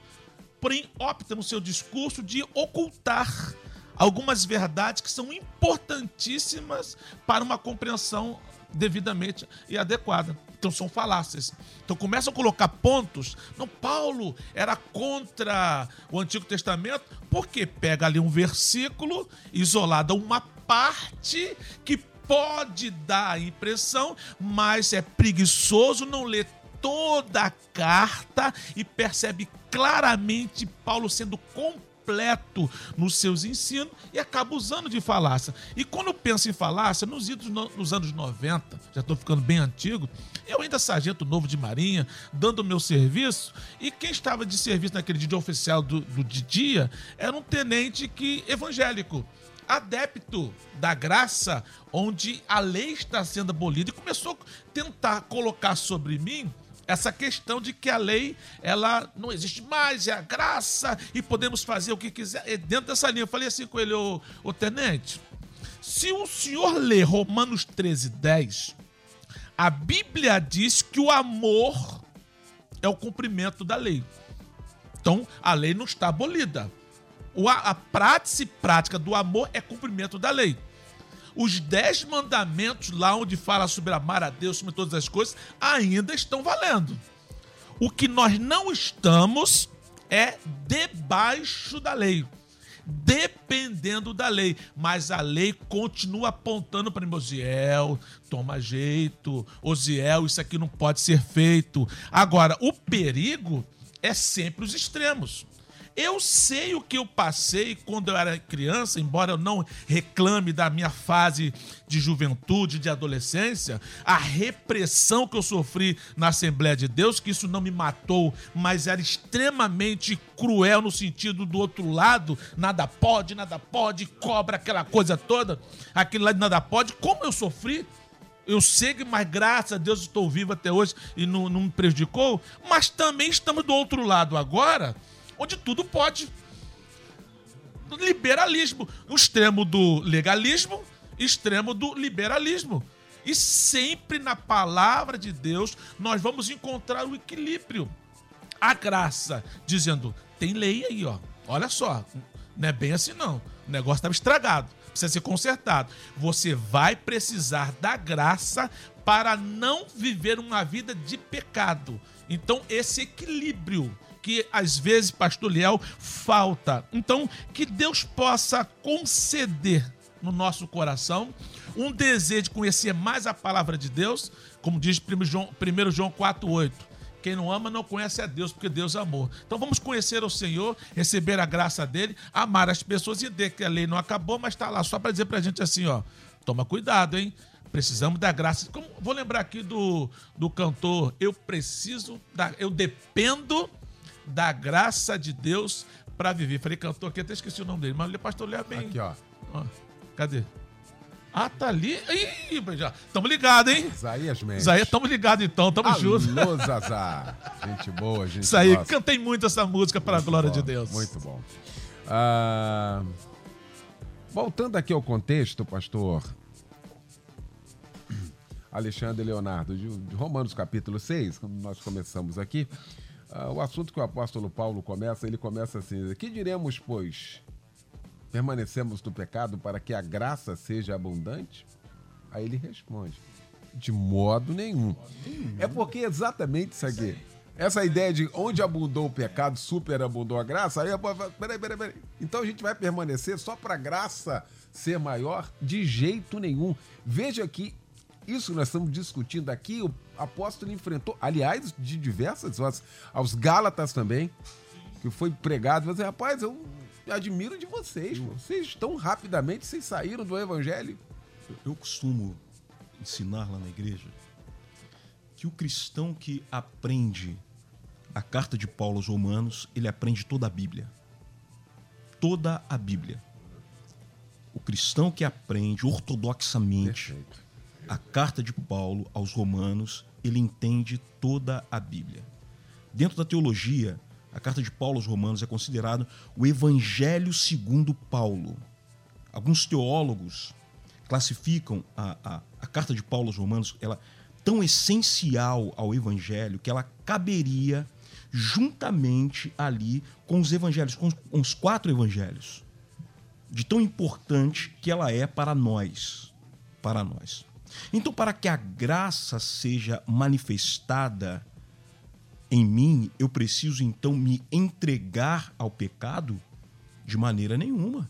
porém opta no seu discurso de ocultar algumas verdades que são importantíssimas para uma compreensão devidamente e adequada. Então são falácias. Então começam a colocar pontos. Não, Paulo era contra o Antigo Testamento porque pega ali um versículo isolado, uma parte que pode dar a impressão, mas é preguiçoso não ler toda a carta e percebe claramente Paulo sendo completo completo nos seus ensinos e acaba usando de falácia. E quando eu penso em falácia, nos, nos anos 90, já estou ficando bem antigo, eu ainda sargento novo de marinha, dando o meu serviço, e quem estava de serviço naquele dia oficial do, do de dia era um tenente que evangélico adepto da graça, onde a lei está sendo abolida, e começou a tentar colocar sobre mim essa questão de que a lei ela não existe mais, é a graça e podemos fazer o que quiser. E dentro dessa linha, eu falei assim com ele, ô, ô tenente, se o senhor ler Romanos 13, 10, a Bíblia diz que o amor é o cumprimento da lei. Então, a lei não está abolida. A, prática prática do amor é cumprimento da lei os dez mandamentos, lá onde fala sobre amar a Deus sobre todas as coisas, ainda estão valendo. O que nós não estamos é debaixo da lei, dependendo da lei, mas a lei continua apontando para mim, Osiel, toma jeito, Osiel, isso aqui não pode ser feito. Agora, o perigo é sempre os extremos. Eu sei o que eu passei quando eu era criança, embora eu não reclame da minha fase de juventude, de adolescência, a repressão que eu sofri na Assembleia de Deus, que isso não me matou, mas era extremamente cruel no sentido do outro lado, nada pode, nada pode, cobra aquela coisa toda, aquele lá de nada pode, como eu sofri, eu sei que, mas graças a Deus estou vivo até hoje e não, não me prejudicou. Mas também estamos do outro lado agora, onde tudo pode. Liberalismo. O extremo do legalismo, extremo do liberalismo. E sempre na palavra de Deus nós vamos encontrar o equilíbrio. A graça, dizendo, tem lei aí, ó. Olha só, não é bem assim não. O negócio estava estragado, precisa ser consertado. Você vai precisar da graça para não viver uma vida de pecado. Então, esse equilíbrio que às vezes, pastor Liel, falta. Então, que Deus possa conceder no nosso coração um desejo de conhecer mais a palavra de Deus, como diz 1 João, 1 João 4,8. Quem não ama não conhece a Deus, porque Deus é amor. Então vamos conhecer o Senhor, receber a graça dele, amar as pessoas e entender que a lei não acabou, mas está lá só para dizer para a gente assim: ó, toma cuidado, hein? Precisamos da graça. Como, vou lembrar aqui do, do cantor Eu preciso, da, eu dependo da graça de Deus para viver. Falei, cantor aqui, até esqueci o nome dele, mas o pastor lê bem. Aqui, ó. ó. Cadê? Ah, tá ali. Ih, já. Tamo ligado, hein? Isaías Mendes. Isaías, tamo ligado então, tamo Alô, junto. Zazá. Gente boa, gente Isso aí, nossa. cantei muito essa música para a glória bom, de Deus. Muito bom. Ah, voltando aqui ao contexto, pastor Alexandre Leonardo, de, Romanos capítulo 6, como nós começamos aqui, ah, o assunto que o apóstolo Paulo começa, ele começa assim: Que diremos, pois? Permanecemos no pecado para que a graça seja abundante? Aí ele responde: De modo nenhum. É porque exatamente isso aqui. Essa ideia de onde abundou o pecado, superabundou a graça, aí, peraí, peraí, peraí. Então a gente vai permanecer só para a graça ser maior? De jeito nenhum. Veja que isso que nós estamos discutindo aqui, o apóstolo enfrentou, aliás, de diversas vezes, aos Gálatas também, que foi pregado, mas rapaz, eu admiro de vocês, pô. vocês tão rapidamente, vocês saíram do evangelho. Eu costumo ensinar lá na igreja que o cristão que aprende a carta de Paulo aos Romanos, ele aprende toda a Bíblia. Toda a Bíblia. O cristão que aprende ortodoxamente Perfeito. A carta de Paulo aos Romanos, ele entende toda a Bíblia. Dentro da teologia, a carta de Paulo aos Romanos é considerado o Evangelho segundo Paulo. Alguns teólogos classificam a, a, a carta de Paulo aos Romanos ela tão essencial ao Evangelho que ela caberia juntamente ali com os evangelhos, com os quatro evangelhos. De tão importante que ela é para nós. Para nós. Então, para que a graça seja manifestada em mim, eu preciso então me entregar ao pecado? De maneira nenhuma.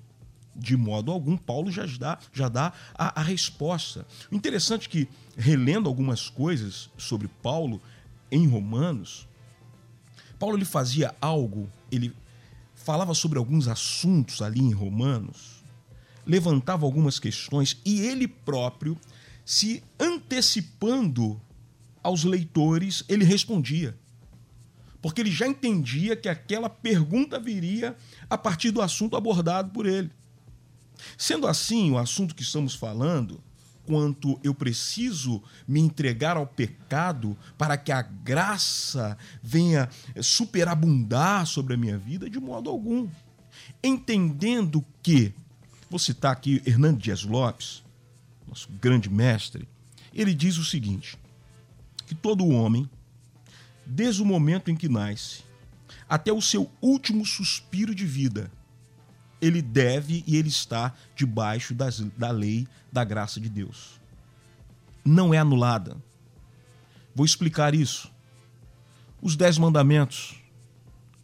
De modo algum, Paulo já dá, já dá a, a resposta. O interessante é que, relendo algumas coisas sobre Paulo em Romanos, Paulo ele fazia algo, ele falava sobre alguns assuntos ali em Romanos, levantava algumas questões e ele próprio, se antecipando aos leitores, ele respondia porque ele já entendia que aquela pergunta viria a partir do assunto abordado por ele. Sendo assim, o assunto que estamos falando, quanto eu preciso me entregar ao pecado para que a graça venha superabundar sobre a minha vida, de modo algum. Entendendo que, vou citar aqui Hernando Dias Lopes, nosso grande mestre, ele diz o seguinte: que todo homem desde o momento em que nasce até o seu último suspiro de vida, ele deve e ele está debaixo das, da lei da graça de Deus. Não é anulada. Vou explicar isso. Os dez mandamentos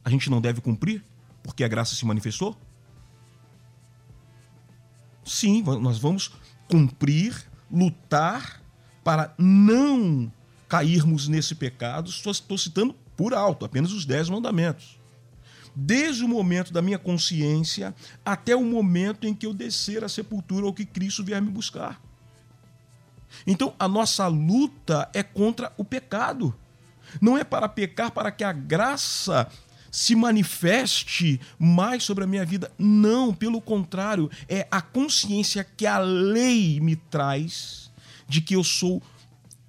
a gente não deve cumprir porque a graça se manifestou? Sim, nós vamos cumprir, lutar para não cairmos nesse pecado, estou citando por alto, apenas os dez mandamentos. Desde o momento da minha consciência até o momento em que eu descer à sepultura ou que Cristo vier me buscar. Então, a nossa luta é contra o pecado. Não é para pecar, para que a graça se manifeste mais sobre a minha vida. Não, pelo contrário, é a consciência que a lei me traz de que eu sou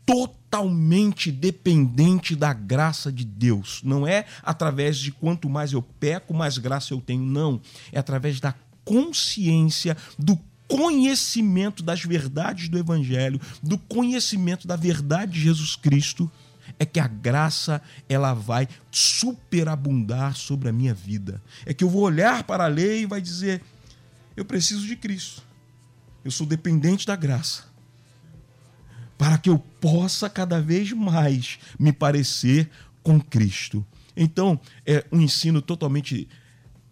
totalmente dependente da graça de Deus. Não é através de quanto mais eu peco, mais graça eu tenho. Não. É através da consciência, do conhecimento das verdades do Evangelho, do conhecimento da verdade de Jesus Cristo, é que a graça ela vai superabundar sobre a minha vida. É que eu vou olhar para a lei e vai dizer: eu preciso de Cristo. Eu sou dependente da graça para que eu possa cada vez mais me parecer com Cristo. Então, é um ensino totalmente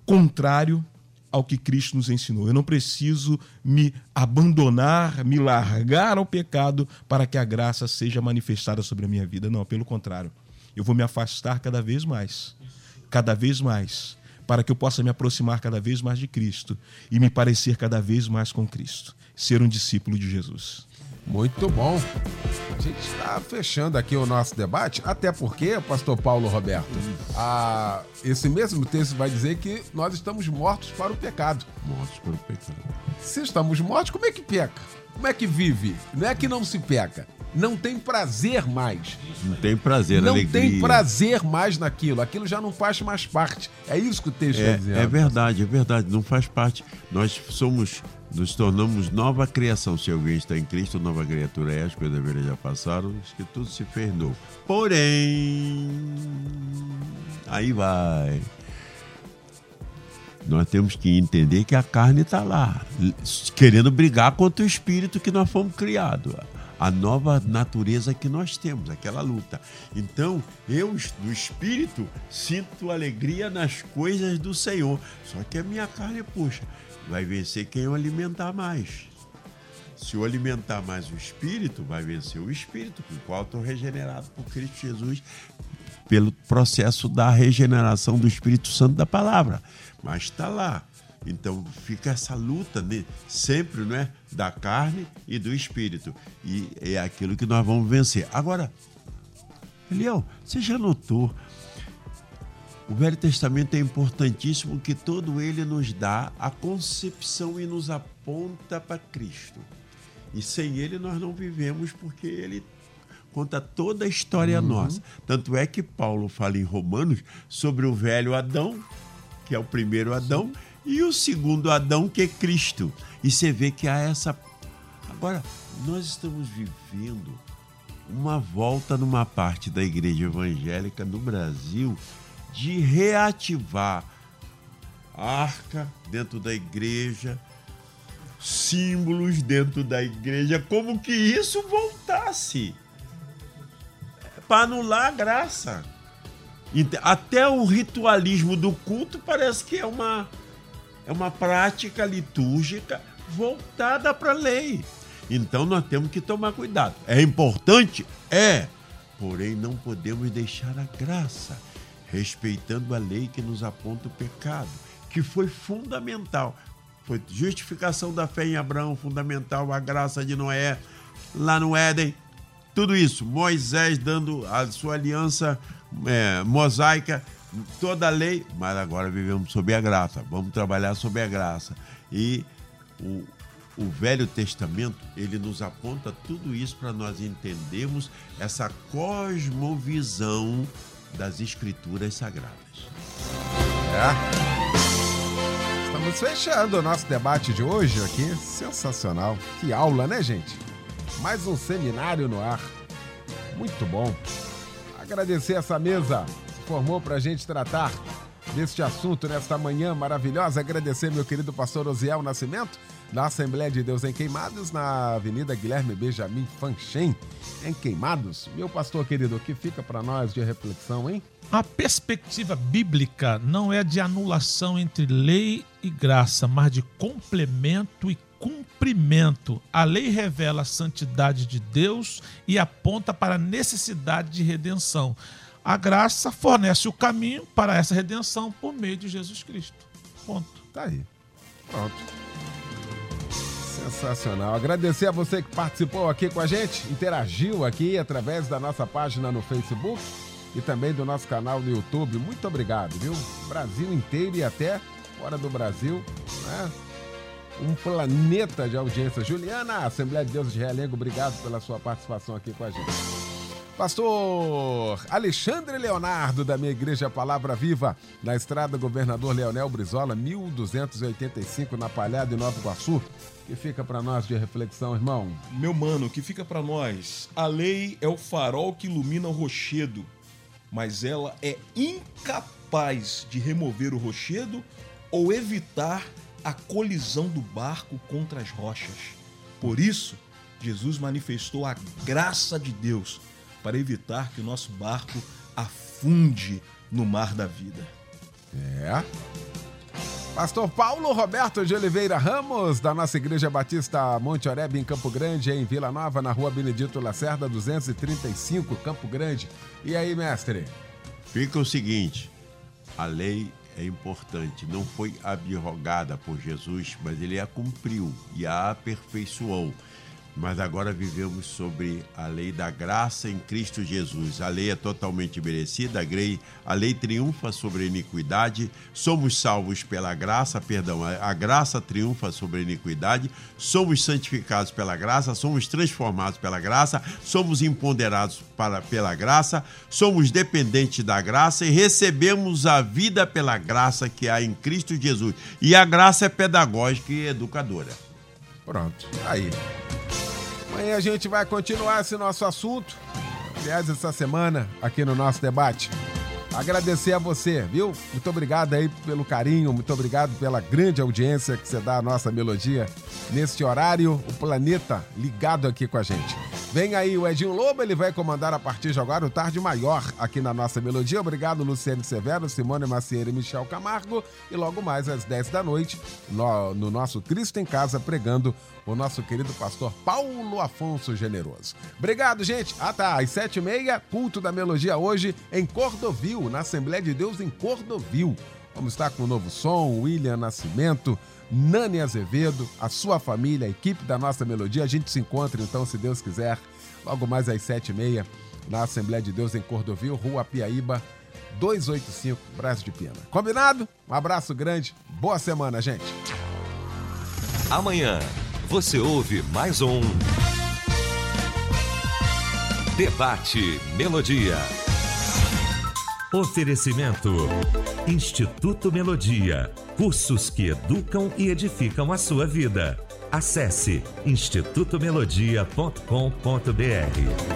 contrário ao que Cristo nos ensinou. Eu não preciso me abandonar, me largar ao pecado para que a graça seja manifestada sobre a minha vida. Não, pelo contrário. Eu vou me afastar cada vez mais, cada vez mais, para que eu possa me aproximar cada vez mais de Cristo e me parecer cada vez mais com Cristo, ser um discípulo de Jesus. Muito bom. A gente está fechando aqui o nosso debate, até porque, pastor Paulo Roberto, a, esse mesmo texto vai dizer que nós estamos mortos para o pecado. Mortos para o pecado. Se estamos mortos, como é que peca? Como é que vive? Não é que não se peca. Não tem prazer mais. Não tem prazer, não alegria. Não tem prazer mais naquilo. Aquilo já não faz mais parte. É isso que o texto é, está dizendo. É verdade, é verdade. Não faz parte. Nós somos nos tornamos nova criação. Se alguém está em Cristo, nova criatura é, as coisas velhas já passaram, que tudo se fez novo. Porém, aí vai. Nós temos que entender que a carne está lá, querendo brigar contra o espírito que nós fomos criados. A nova natureza que nós temos, aquela luta. Então, eu, no espírito, sinto alegria nas coisas do Senhor. Só que a minha carne, puxa, vai vencer quem o alimentar mais. Se o alimentar mais o espírito, vai vencer o espírito, com o qual estou regenerado por Cristo Jesus, pelo processo da regeneração do Espírito Santo da palavra. Mas está lá. Então fica essa luta né? sempre, não é? Da carne e do espírito. E é aquilo que nós vamos vencer. Agora, Eliel, você já notou o Velho Testamento é importantíssimo que todo ele nos dá a concepção e nos aponta para Cristo. E sem ele nós não vivemos porque ele conta toda a história uhum. nossa. Tanto é que Paulo fala em Romanos sobre o velho Adão, que é o primeiro Adão, e o segundo Adão, que é Cristo. E você vê que há essa. Agora, nós estamos vivendo uma volta numa parte da igreja evangélica no Brasil de reativar a arca dentro da igreja, símbolos dentro da igreja, como que isso voltasse para anular a graça. Até o ritualismo do culto parece que é uma, é uma prática litúrgica voltada para a lei. Então nós temos que tomar cuidado. É importante? É. Porém, não podemos deixar a graça, respeitando a lei que nos aponta o pecado, que foi fundamental. Foi justificação da fé em Abraão, fundamental, a graça de Noé, lá no Éden. Tudo isso, Moisés dando a sua aliança é, mosaica, toda a lei, mas agora vivemos sob a graça, vamos trabalhar sob a graça. E o, o Velho Testamento, ele nos aponta tudo isso para nós entendermos essa cosmovisão das escrituras sagradas. É. Estamos fechando o nosso debate de hoje aqui. Sensacional. Que aula, né, gente? Mais um seminário no ar. Muito bom. Agradecer essa mesa que formou para a gente tratar deste assunto nesta manhã maravilhosa. Agradecer meu querido pastor Osiel Nascimento, da Assembleia de Deus em Queimados, na Avenida Guilherme Benjamin Fanchen, em Queimados. Meu pastor querido, o que fica para nós de reflexão, hein? A perspectiva bíblica não é de anulação entre lei e graça, mas de complemento e cumprimento. A lei revela a santidade de Deus e aponta para a necessidade de redenção. A graça fornece o caminho para essa redenção por meio de Jesus Cristo. Ponto. Tá aí. Pronto. Sensacional. Agradecer a você que participou aqui com a gente, interagiu aqui através da nossa página no Facebook e também do nosso canal no YouTube. Muito obrigado, viu? Brasil inteiro e até fora do Brasil, né? Um planeta de audiência. Juliana, Assembleia de Deus de Realengo, obrigado pela sua participação aqui com a gente. Pastor Alexandre Leonardo, da minha igreja Palavra Viva, na estrada Governador Leonel Brizola, 1285, na Palhada, em Nova Iguaçu. que fica para nós de reflexão, irmão? Meu mano, que fica para nós? A lei é o farol que ilumina o rochedo, mas ela é incapaz de remover o rochedo ou evitar a colisão do barco contra as rochas. Por isso, Jesus manifestou a graça de Deus para evitar que o nosso barco afunde no mar da vida. É. Pastor Paulo Roberto de Oliveira Ramos, da nossa Igreja Batista Monte Oreb, em Campo Grande, em Vila Nova, na rua Benedito Lacerda, 235, Campo Grande. E aí, mestre? Fica o seguinte: a lei é importante, não foi abrogada por Jesus, mas ele a cumpriu e a aperfeiçoou mas agora vivemos sobre a lei da graça em Cristo Jesus. A lei é totalmente merecida, a lei, a lei triunfa sobre a iniquidade, somos salvos pela graça, perdão, a, graça triunfa sobre a iniquidade, somos santificados pela graça, somos transformados pela graça, somos empoderados para, pela graça, somos dependentes da graça e recebemos a vida pela graça que há em Cristo Jesus. E a graça é pedagógica e educadora. Pronto, aí. Amanhã a gente vai continuar esse nosso assunto. Aliás, essa semana, aqui no nosso debate. Agradecer a você, viu? Muito obrigado aí pelo carinho, muito obrigado pela grande audiência que você dá à nossa melodia neste horário. O planeta ligado aqui com a gente. Vem aí o Edinho Lobo, ele vai comandar a partir de agora o Tarde Maior aqui na nossa melodia. Obrigado, Luciano Severo, Simone Macieira e Michel Camargo. E logo mais às 10 da noite, no, no nosso Cristo em Casa, pregando o nosso querido pastor Paulo Afonso Generoso. Obrigado, gente. Ah, tá. Às 7h30, culto da melodia hoje em Cordovil, na Assembleia de Deus em Cordovil. Vamos estar com o novo som, William Nascimento. Nani Azevedo, a sua família, a equipe da nossa melodia. A gente se encontra então, se Deus quiser, logo mais às sete e meia, na Assembleia de Deus em Cordovil, Rua Piaíba, 285, Braço de Pena. Combinado? Um abraço grande, boa semana, gente. Amanhã você ouve mais um Debate Melodia. Oferecimento Instituto Melodia. Cursos que educam e edificam a sua vida. Acesse institutomelodia.com.br.